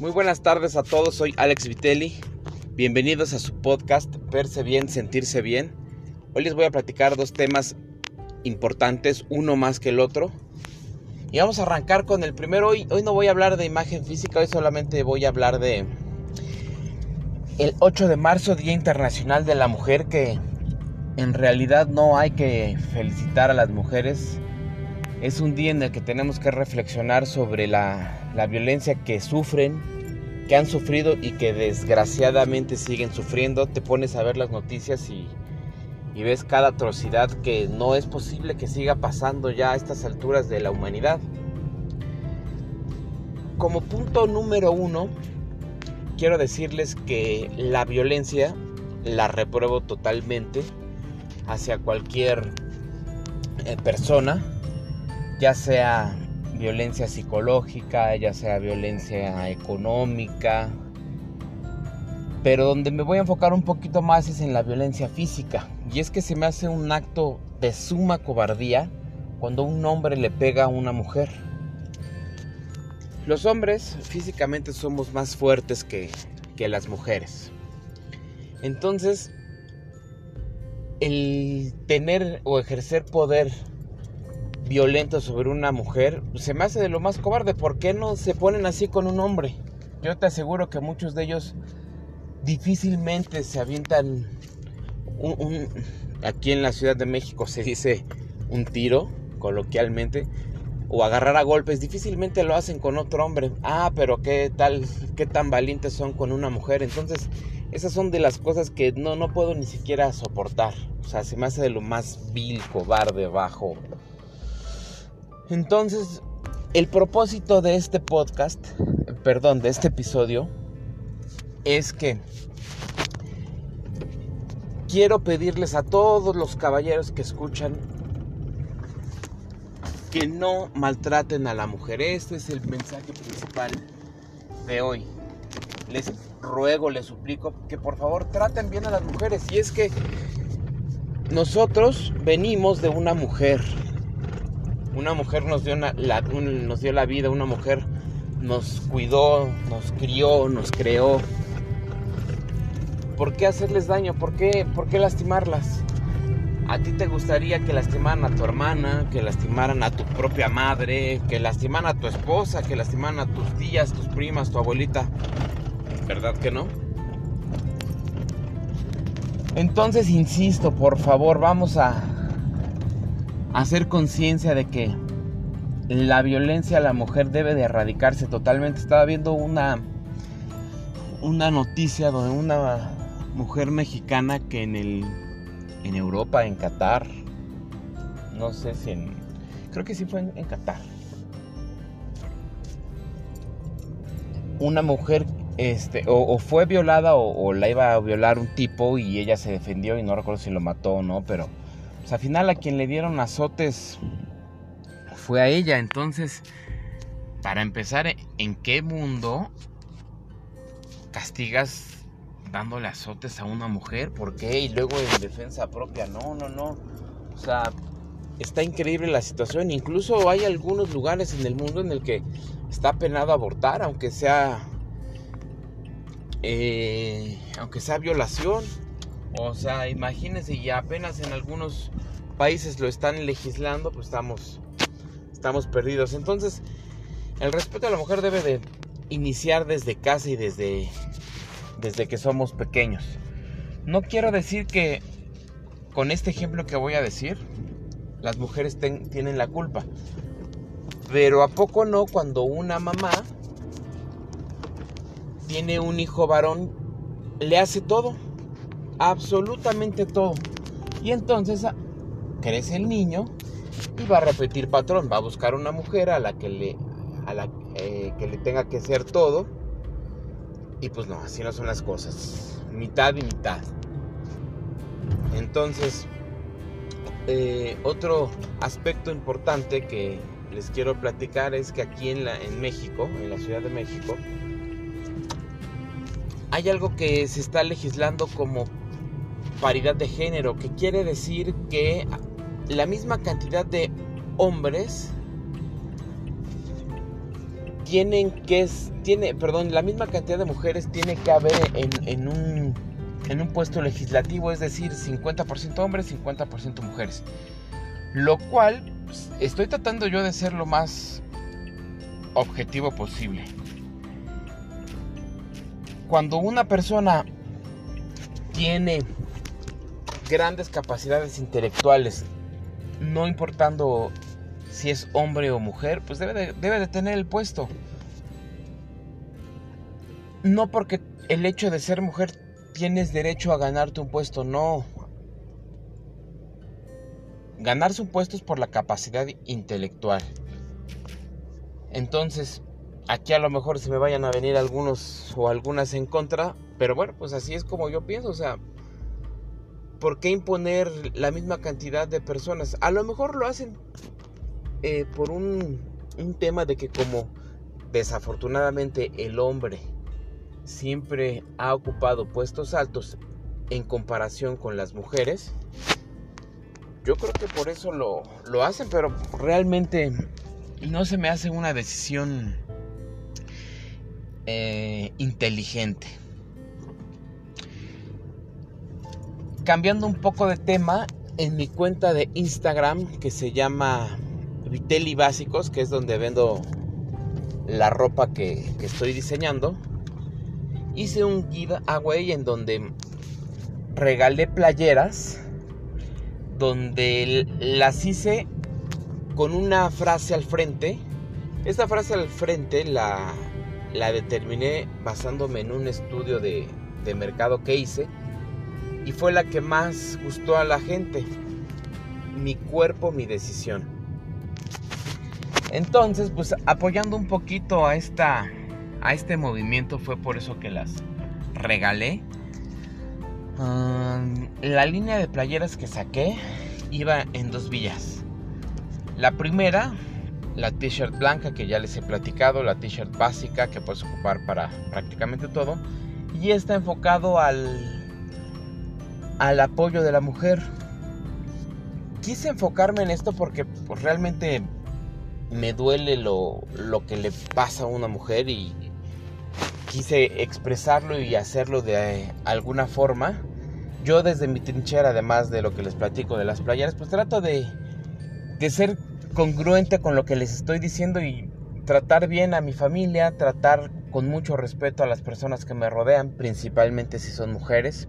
Muy buenas tardes a todos, soy Alex Vitelli. Bienvenidos a su podcast Verse Bien, Sentirse Bien. Hoy les voy a platicar dos temas importantes, uno más que el otro. Y vamos a arrancar con el primero. Hoy, hoy no voy a hablar de imagen física, hoy solamente voy a hablar de el 8 de marzo, Día Internacional de la Mujer, que en realidad no hay que felicitar a las mujeres. Es un día en el que tenemos que reflexionar sobre la, la violencia que sufren, que han sufrido y que desgraciadamente siguen sufriendo. Te pones a ver las noticias y, y ves cada atrocidad que no es posible que siga pasando ya a estas alturas de la humanidad. Como punto número uno, quiero decirles que la violencia la repruebo totalmente hacia cualquier eh, persona, ya sea violencia psicológica, ya sea violencia económica, pero donde me voy a enfocar un poquito más es en la violencia física. Y es que se me hace un acto de suma cobardía cuando un hombre le pega a una mujer. Los hombres físicamente somos más fuertes que, que las mujeres. Entonces, el tener o ejercer poder violento sobre una mujer se me hace de lo más cobarde. ¿Por qué no se ponen así con un hombre? Yo te aseguro que muchos de ellos difícilmente se avientan un, aquí en la Ciudad de México se dice un tiro coloquialmente o agarrar a golpes. Difícilmente lo hacen con otro hombre. Ah pero qué tal qué tan valientes son con una mujer. Entonces esas son de las cosas que no no puedo ni siquiera soportar. O sea se me hace de lo más vil cobarde bajo entonces el propósito de este podcast perdón de este episodio es que quiero pedirles a todos los caballeros que escuchan que no maltraten a la mujer. Este es el mensaje principal de hoy. Les ruego, les suplico que por favor traten bien a las mujeres. Y es que nosotros venimos de una mujer. Una mujer nos dio, la, la vida, una mujer nos cuidó, nos crió, nos creó ¿Por qué hacerles daño? ¿Por qué, ¿Por qué lastimarlas? ¿A ti te gustaría que lastimaran a tu hermana, que lastimaran a tu propia madre, que lastimaran a tu esposa, que lastimaran a tus tías, tus primas, tu abuelita? ¿Verdad que no? Entonces, insisto, por favor, vamos a hacer conciencia de que la violencia a la mujer debe de erradicarse totalmente. Estaba viendo una una noticia donde una mujer mexicana que en el en Europa, en Qatar, no sé si en creo que sí fue en, Qatar. Una mujer este, o, fue violada o, la iba a violar un tipo y ella se defendió y no recuerdo si lo mató o no, pero pues, al final a quien le dieron azotes fue a ella. Entonces, para empezar, ¿en qué mundo castigas dándole azotes a una mujer, ¿por qué? Y luego en defensa propia, no, no, no. O sea, está increíble la situación. Incluso hay algunos lugares en el mundo en el que está penado abortar, aunque sea, eh, aunque sea violación. O sea, imagínense, y apenas en algunos países lo están legislando, pues estamos, estamos perdidos. Entonces, el respeto a la mujer debe de iniciar desde casa y desde desde que somos pequeños. No quiero decir que con este ejemplo que voy a decir, las mujeres tienen la culpa. Pero ¿a poco no cuando una mamá tiene un hijo varón, le hace todo? Absolutamente todo. Y entonces ah, crece el niño y va a repetir patrón, va a buscar una mujer a la que le, a la, eh, que le tenga que hacer todo y pues no, así no son las cosas. Mitad y mitad. Entonces, eh, otro aspecto importante que les quiero platicar es que aquí en, la, en México, en la Ciudad de México, hay algo que se está legislando como paridad de género, que quiere decir que la misma cantidad de hombres tienen que tiene, perdón, la misma cantidad de mujeres tiene que haber en, un, en un puesto legislativo, es decir, 50% hombres, 50% mujeres. Lo cual pues, estoy tratando yo de ser lo más objetivo posible. Cuando una persona tiene grandes capacidades intelectuales, no importando si es hombre o mujer, pues debe de, debe de tener el puesto. No porque el hecho de ser mujer tienes derecho a ganarte un puesto, no. Ganarse un puesto es por la capacidad intelectual. Entonces, aquí a lo mejor se me vayan a venir algunos o algunas en contra, pero bueno, pues así es como yo pienso, o sea, ¿por qué imponer la misma cantidad de personas? A lo mejor lo hacen eh, por un, un tema de que como desafortunadamente el hombre siempre ha ocupado puestos altos en comparación con las mujeres, yo creo que por eso lo, lo hacen, pero realmente no se me hace una decisión eh, inteligente. Cambiando un poco de tema, en mi cuenta de Instagram que se llama Vitelli Básicos, que es donde vendo la ropa que, estoy diseñando, hice un giveaway en donde regalé playeras, donde las hice con una frase al frente. Esta frase al frente la, la determiné basándome en un estudio de, de mercado que hice y fue la que más gustó a la gente. Mi cuerpo, mi decisión. Entonces, pues apoyando un poquito a esta a este movimiento fue por eso que las regalé. la línea de playeras que saqué iba en dos villas. La primera, la t-shirt blanca que ya les he platicado, la t-shirt básica que puedes ocupar para prácticamente todo. Y está enfocado al, al apoyo de la mujer. Quise enfocarme en esto porque pues, realmente me duele lo, que le pasa a una mujer y quise expresarlo y hacerlo de alguna forma. Yo desde mi trinchera, además de lo que les platico de las playeras, pues trato de, de ser congruente con lo que les estoy diciendo y tratar bien a mi familia, tratar con mucho respeto a las personas que me rodean, principalmente si son mujeres,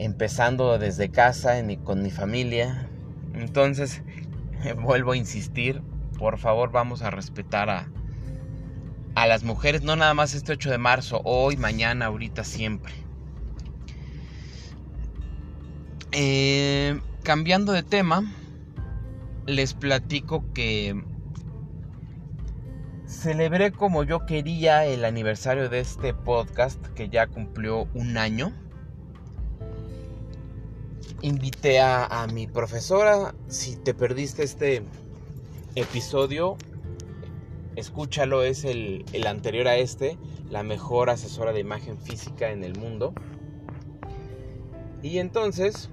empezando desde casa con mi familia. Entonces, vuelvo a insistir, por favor vamos a respetar a, a las mujeres, no nada más este 8 de marzo, hoy, mañana, ahorita, siempre. Eh, cambiando de tema, les platico que celebré como yo quería el aniversario de este podcast que ya cumplió un año. Invité a, a mi profesora, si te perdiste este episodio, escúchalo, es el, anterior a este, la mejor asesora de imagen física en el mundo. Y entonces,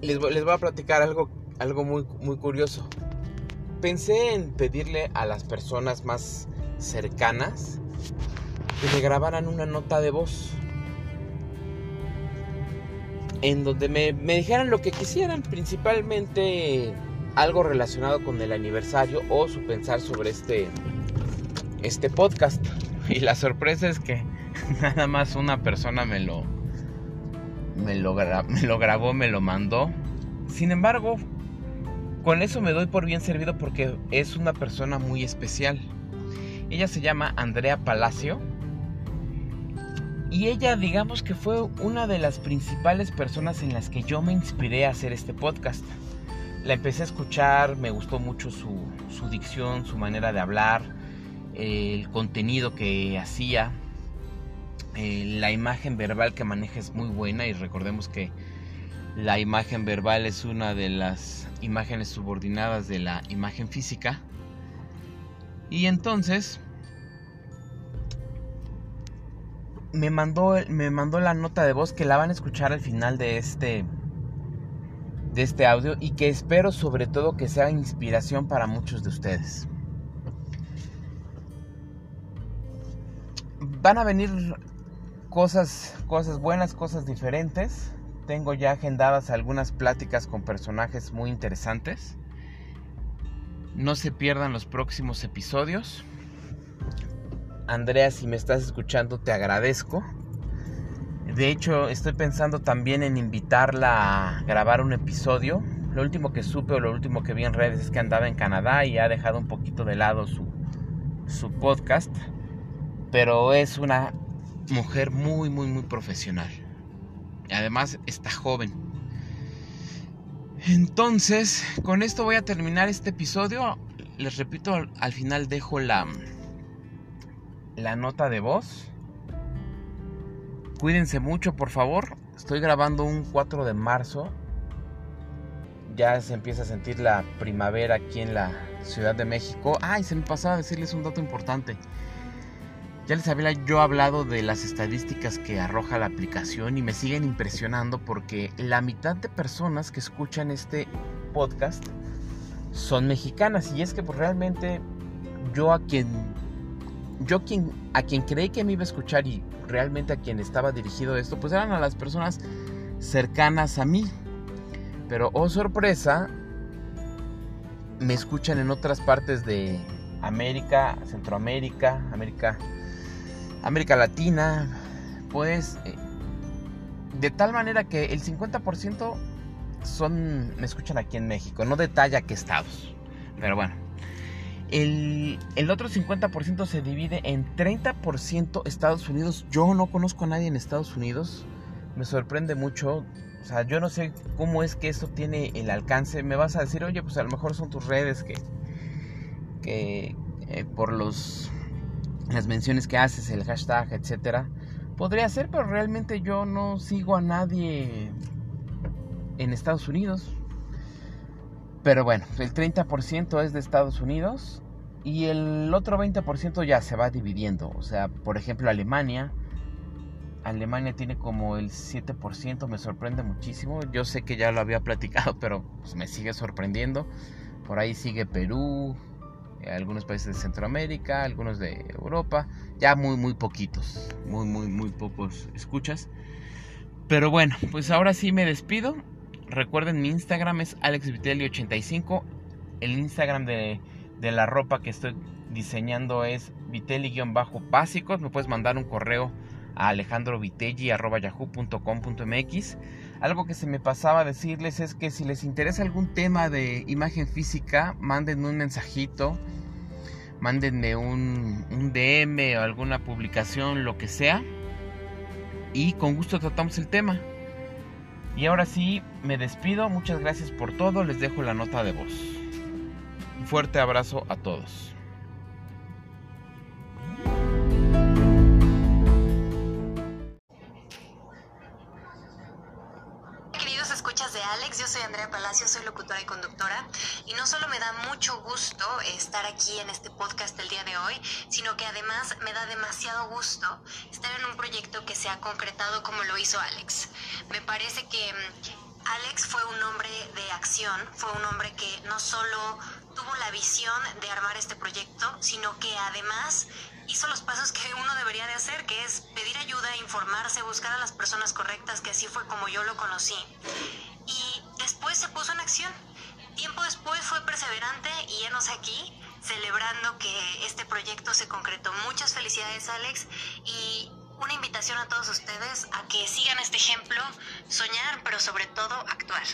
les, les voy a platicar algo, algo muy, muy curioso. Pensé en pedirle a las personas más cercanas que me grabaran una nota de voz. En donde me, me dijeran lo que quisieran, principalmente algo relacionado con el aniversario o su pensar sobre este, este podcast. Y la sorpresa es que nada más una persona me lo, me lo, me lo grabó, me lo mandó. Sin embargo, con eso me doy por bien servido porque es una persona muy especial. Ella se llama Andrea Palacio. Y ella digamos que fue una de las principales personas en las que yo me inspiré a hacer este podcast la empecé a escuchar, me gustó mucho su, dicción, su manera de hablar, el contenido que hacía, eh, la imagen verbal que maneja es muy buena y recordemos que la imagen verbal es una de las imágenes subordinadas de la imagen física. Y entonces me mandó, me mandó la nota de voz que la van a escuchar al final de este, de este audio y que espero sobre todo que sea inspiración para muchos de ustedes. Van a venir cosas, cosas buenas, cosas diferentes. Tengo ya agendadas algunas pláticas con personajes muy interesantes. No se pierdan los próximos episodios. Andrea, si me estás escuchando, te agradezco. De hecho, estoy pensando también en invitarla a grabar un episodio. Lo último que supe o lo último que vi en redes es que andaba en Canadá y ha dejado un poquito de lado su, su podcast. Pero es una mujer muy, muy, muy profesional. Además está joven. Entonces, con esto voy a terminar este episodio. Les repito, al final dejo la, la nota de voz. Cuídense mucho, por favor. Estoy grabando un 4 de marzo. Ya se empieza a sentir la primavera aquí en la Ciudad de México. Ay, se me pasaba a decirles un dato importante. Ya les había yo hablado de las estadísticas que arroja la aplicación y me siguen impresionando porque la mitad de personas que escuchan este podcast son mexicanas y es que pues realmente yo a quien yo quien a quien creí que me iba a escuchar y realmente a quien estaba dirigido esto pues eran a las personas cercanas a mí. Pero oh sorpresa, me escuchan en otras partes de América, Centroamérica, América América Latina, pues eh, de tal manera que el 50% son, me escuchan aquí en México, no detalla qué estados, pero bueno. El, el otro 50% se divide en 30% Estados Unidos. Yo no conozco a nadie en Estados Unidos. Me sorprende mucho. O sea, yo no sé cómo es que esto tiene el alcance. Me vas a decir, oye, pues a lo mejor son tus redes que, que eh, por los las menciones que haces, el hashtag, etcétera. Podría ser, pero realmente yo no sigo a nadie en Estados Unidos. Pero bueno, el 30% es de Estados Unidos y el otro 20% ya se va dividiendo. O sea, por ejemplo, Alemania. Alemania tiene como el 7%, me sorprende muchísimo. Yo sé que ya lo había platicado, pero pues, me sigue sorprendiendo. Por ahí sigue Perú, algunos países de Centroamérica, algunos de Europa, ya muy muy poquitos, muy muy muy pocos escuchas. Pero bueno, pues ahora sí me despido. Recuerden mi Instagram es alexvitelli85. El Instagram de, de, la ropa que estoy diseñando es vitelli-básicos. Me puedes mandar un correo a alejandrovitelli.yahoo.com.mx. Algo que se me pasaba decirles es que si les interesa algún tema de imagen física, mándenme un mensajito, mándenme un, un DM o alguna publicación, lo que sea. Y con gusto tratamos el tema. Y ahora sí, me despido. Muchas gracias por todo. Les dejo la nota de voz. Un fuerte abrazo a todos. Yo soy Andrea Palacio, soy locutora y conductora. Y no solo me da mucho gusto estar aquí en este podcast el día de hoy, sino que además me da demasiado gusto estar en un proyecto que se ha concretado como lo hizo Alex. Me parece que mm, Alex fue un hombre de acción, fue un hombre que no solo tuvo la visión de armar este proyecto, sino que además hizo los pasos que uno debería de hacer, que es pedir ayuda, informarse, buscar a las personas correctas, que así fue como yo lo conocí después se puso en acción. Tiempo después fue perseverante y enos aquí celebrando que este proyecto se concretó. Muchas felicidades Alex y una invitación a todos ustedes a que sigan este ejemplo, soñar, pero sobre todo actuar.